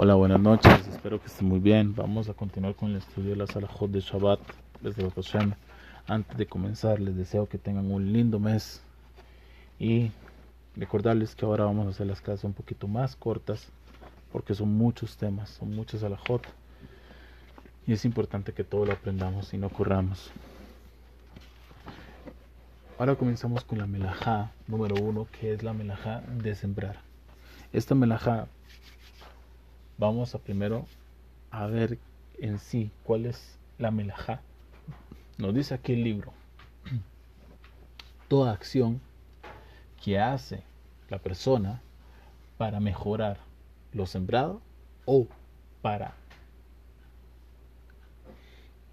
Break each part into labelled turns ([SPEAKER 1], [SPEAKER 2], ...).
[SPEAKER 1] Hola, buenas noches, espero que estén muy bien. Vamos a continuar con el estudio de la Salahot de Shabbat desde Hashem. Antes de comenzar, les deseo que tengan un lindo mes y recordarles que ahora vamos a hacer las clases un poquito más cortas porque son muchos temas, son muchos Salahot y es importante que todo lo aprendamos y no corramos. Ahora comenzamos con la melajá número uno, que es la melajá de sembrar. Esta melajá vamos a primero a ver en sí cuál es la melajá. Nos dice aquí el libro, toda acción que hace la persona para mejorar lo sembrado o para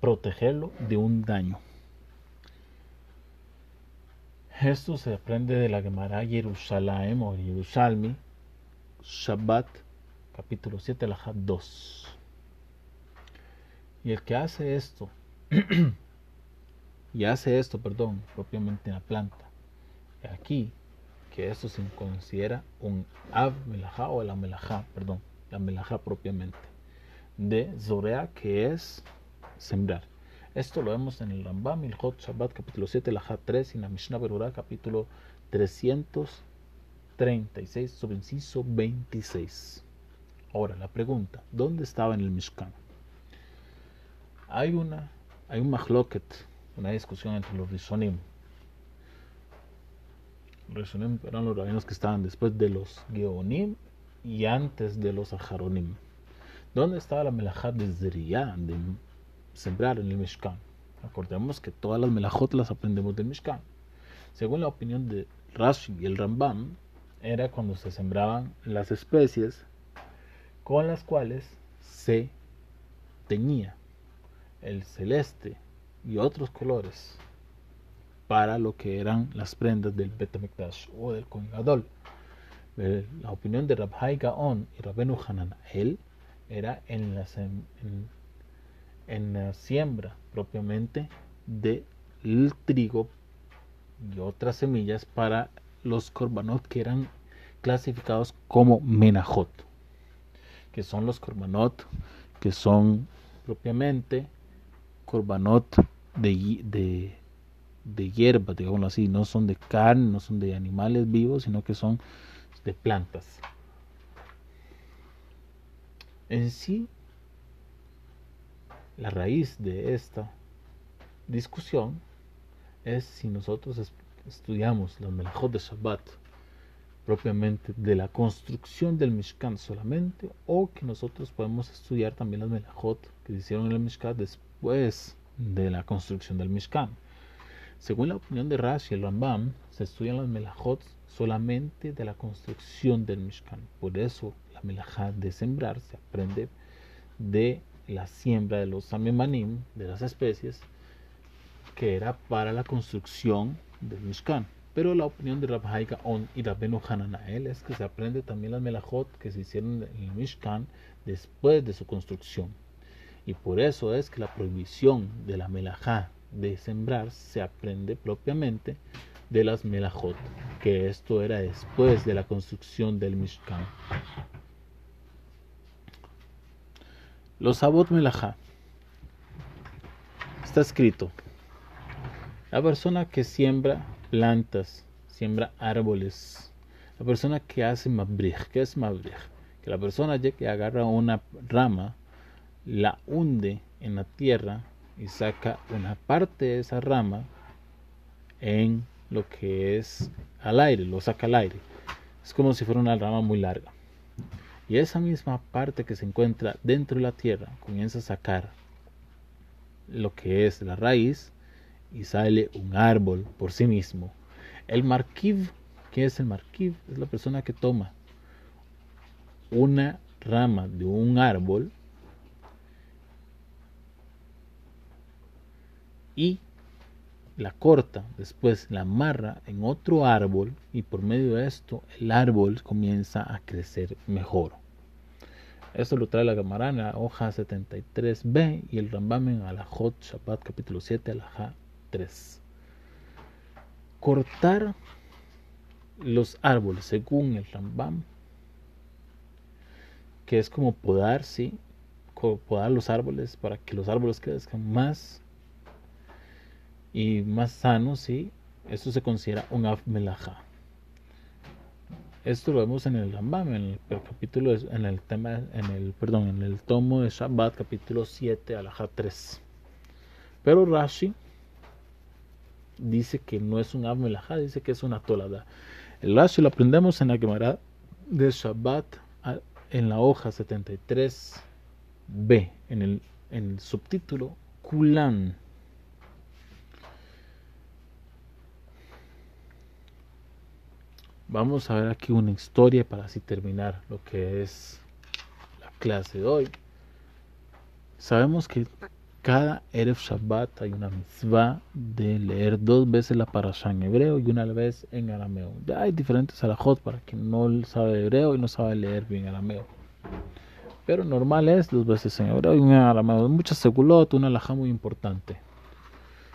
[SPEAKER 1] protegerlo de un daño. Esto se aprende de la Gemara Jerusalem o Jerusalmi, Shabbat capítulo 7, la 2. Y el que hace esto, y hace esto, perdón, propiamente en la planta, aquí, que esto se considera un av melajá o la melajá, perdón, la melajá propiamente, de zorea, que es sembrar. Esto lo vemos en el Rambam, el Hot Shabbat, capítulo 7, la 3, y en la Mishnah Berurah, capítulo 336, sobre inciso 26. Ahora, la pregunta, ¿dónde estaba en el Mishkan? Hay una, hay un mahloket, una discusión entre los Rishonim. Rishonim eran los rabinos que estaban después de los Geonim y antes de los Ajaronim. ¿Dónde estaba la melajá de Zeriyah, de sembrar en el Mishkan? Acordemos que todas las melajot las aprendemos del Mishkan. Según la opinión de Rashi y el Rambam, era cuando se sembraban las especies con las cuales se teñía el celeste y otros colores para lo que eran las prendas del Betamikdash o del Kohen La opinión de Rabhai Gaon y Rabenu Hanan, él era en la, siembra propiamente del trigo y otras semillas para los korbanot que eran clasificados como menajot que son los korbanot, que son propiamente korbanot de, de, de hierba, digamos así, no son de carne, no son de animales vivos, sino que son de plantas. En sí, la raíz de esta discusión es si nosotros estudiamos los melajot de Shabbat propiamente de la construcción del Mishkan solamente, o que nosotros podemos estudiar también las Melachot que se hicieron el Mishkan después de la construcción del Mishkan. Según la opinión de Rashi y el Rambam, se estudian las Melachot solamente de la construcción del Mishkan. Por eso la Melachá de sembrar se aprende de la siembra de los Samemanim, de las especies, que era para la construcción del Mishkan. Pero la opinión de Rabbi On y Rabenu Hananael es que se aprende también las melajot que se hicieron en el Mishkan después de su construcción. Y por eso es que la prohibición de la melajá de sembrar se aprende propiamente de las melajot, que esto era después de la construcción del Mishkan. Los abot melajá. Está escrito, la persona que siembra plantas, siembra árboles. La persona que hace mabrij, ¿qué es mabrij? Que la persona que agarra una rama, la hunde en la tierra y saca una parte de esa rama en lo que es al aire, lo saca al aire. Es como si fuera una rama muy larga. Y esa misma parte que se encuentra dentro de la tierra comienza a sacar lo que es la raíz y sale un árbol por sí mismo. El marquiv, ¿qué es el marquiv? Es la persona que toma una rama de un árbol y la corta, después la amarra en otro árbol y por medio de esto el árbol comienza a crecer mejor. Esto lo trae la Gamarana, hoja 73b y el Rambam en Alajot Shabbat capítulo 7, Alajá Cortar los árboles, según el Rambam, que es como podar, ¿sí? podar los árboles para que los árboles crezcan más y más sanos, ¿sí? Esto se considera un af Esto lo vemos en el Rambam, en el capítulo, en el tema, en el, perdón, en el tomo de Shabbat, capítulo 7, alajá 3. Pero Rashi dice que no es un af dice que es una tolada. El Rashi lo aprendemos en la Gemara de Shabbat, en la hoja 73b, en el, en el subtítulo Kulan. Vamos a ver aquí una historia para así terminar lo que es la clase de hoy. Sabemos que cada Erev Shabbat hay una mitzvah de leer dos veces la parasha en hebreo y una vez en arameo. Ya hay diferentes alajot para quien no sabe hebreo y no sabe leer bien arameo. Pero normal es dos veces en hebreo y una en arameo. Muchas segulot, una alajá muy importante.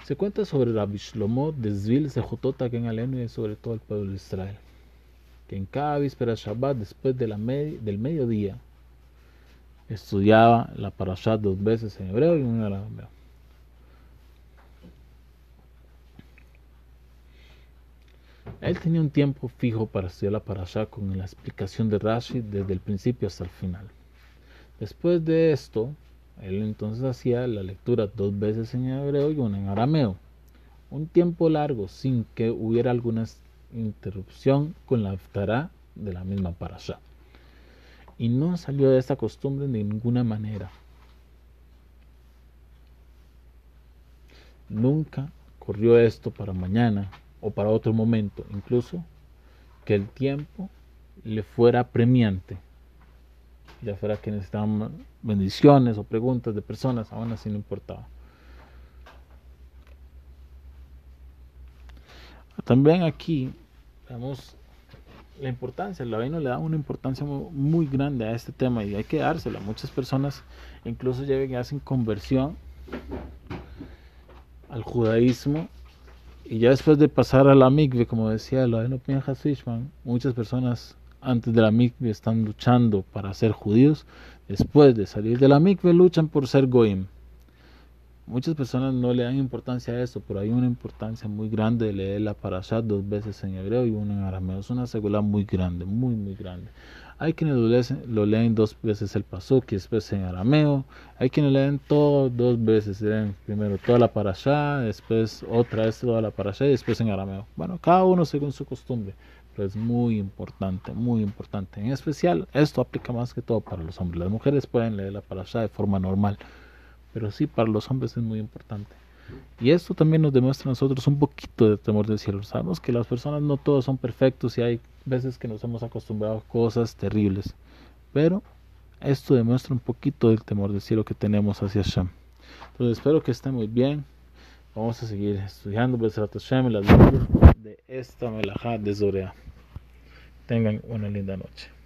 [SPEAKER 1] Se cuenta sobre Rabbi Shlomo de Zvil Sejotota que en Aleno y sobre todo el pueblo de Israel que en cada víspera Shabbat, después de la del mediodía, estudiaba la parashat dos veces en hebreo y una en arameo. Él tenía un tiempo fijo para estudiar la parashat con la explicación de Rashi desde el principio hasta el final. Después de esto, él entonces hacía la lectura dos veces en hebreo y una en arameo. Un tiempo largo sin que hubiera algunas interrupción con la Aftará de la misma parasha. Y no salió de esta costumbre de ninguna manera. Nunca corrió esto para mañana o para otro momento, incluso que el tiempo le fuera premiante, ya fuera que necesitaban bendiciones o preguntas de personas, aún así no importaba. También aquí vemos la importancia, el rabino le da una importancia muy grande a este tema y hay que dársela. Muchas personas incluso llegan y hacen conversión al judaísmo y ya después de pasar a la mikve, como decía rabino Pinchas Fishman, muchas personas antes de la mikve están luchando para ser judíos, después de salir de la mikve luchan por ser goim. Muchas personas no le dan importancia a eso, pero hay una importancia muy grande de leer la parashat dos veces en hebreo y una en arameo. Es una segula muy grande, muy, muy grande. Hay quienes lo leen, dos veces el pasuk y después en arameo. Hay quienes leen todo dos veces. Leen primero toda la parasha, después otra vez toda la parasha y después en arameo. Bueno, cada uno según su costumbre. Pero es muy importante, muy importante. En especial, esto aplica más que todo para los hombres. Las mujeres pueden leer la parasha de forma normal pero sí para los hombres es muy importante. Y esto también nos demuestra a nosotros un poquito de temor del cielo. Sabemos que las personas no todos son perfectos y hay veces que nos hemos acostumbrado a cosas terribles. Pero esto demuestra un poquito del temor del cielo que tenemos hacia Hashem. Entonces espero que estén muy bien. Vamos a seguir estudiando Hashem las de esta melajá de Zorea. Tengan una linda noche.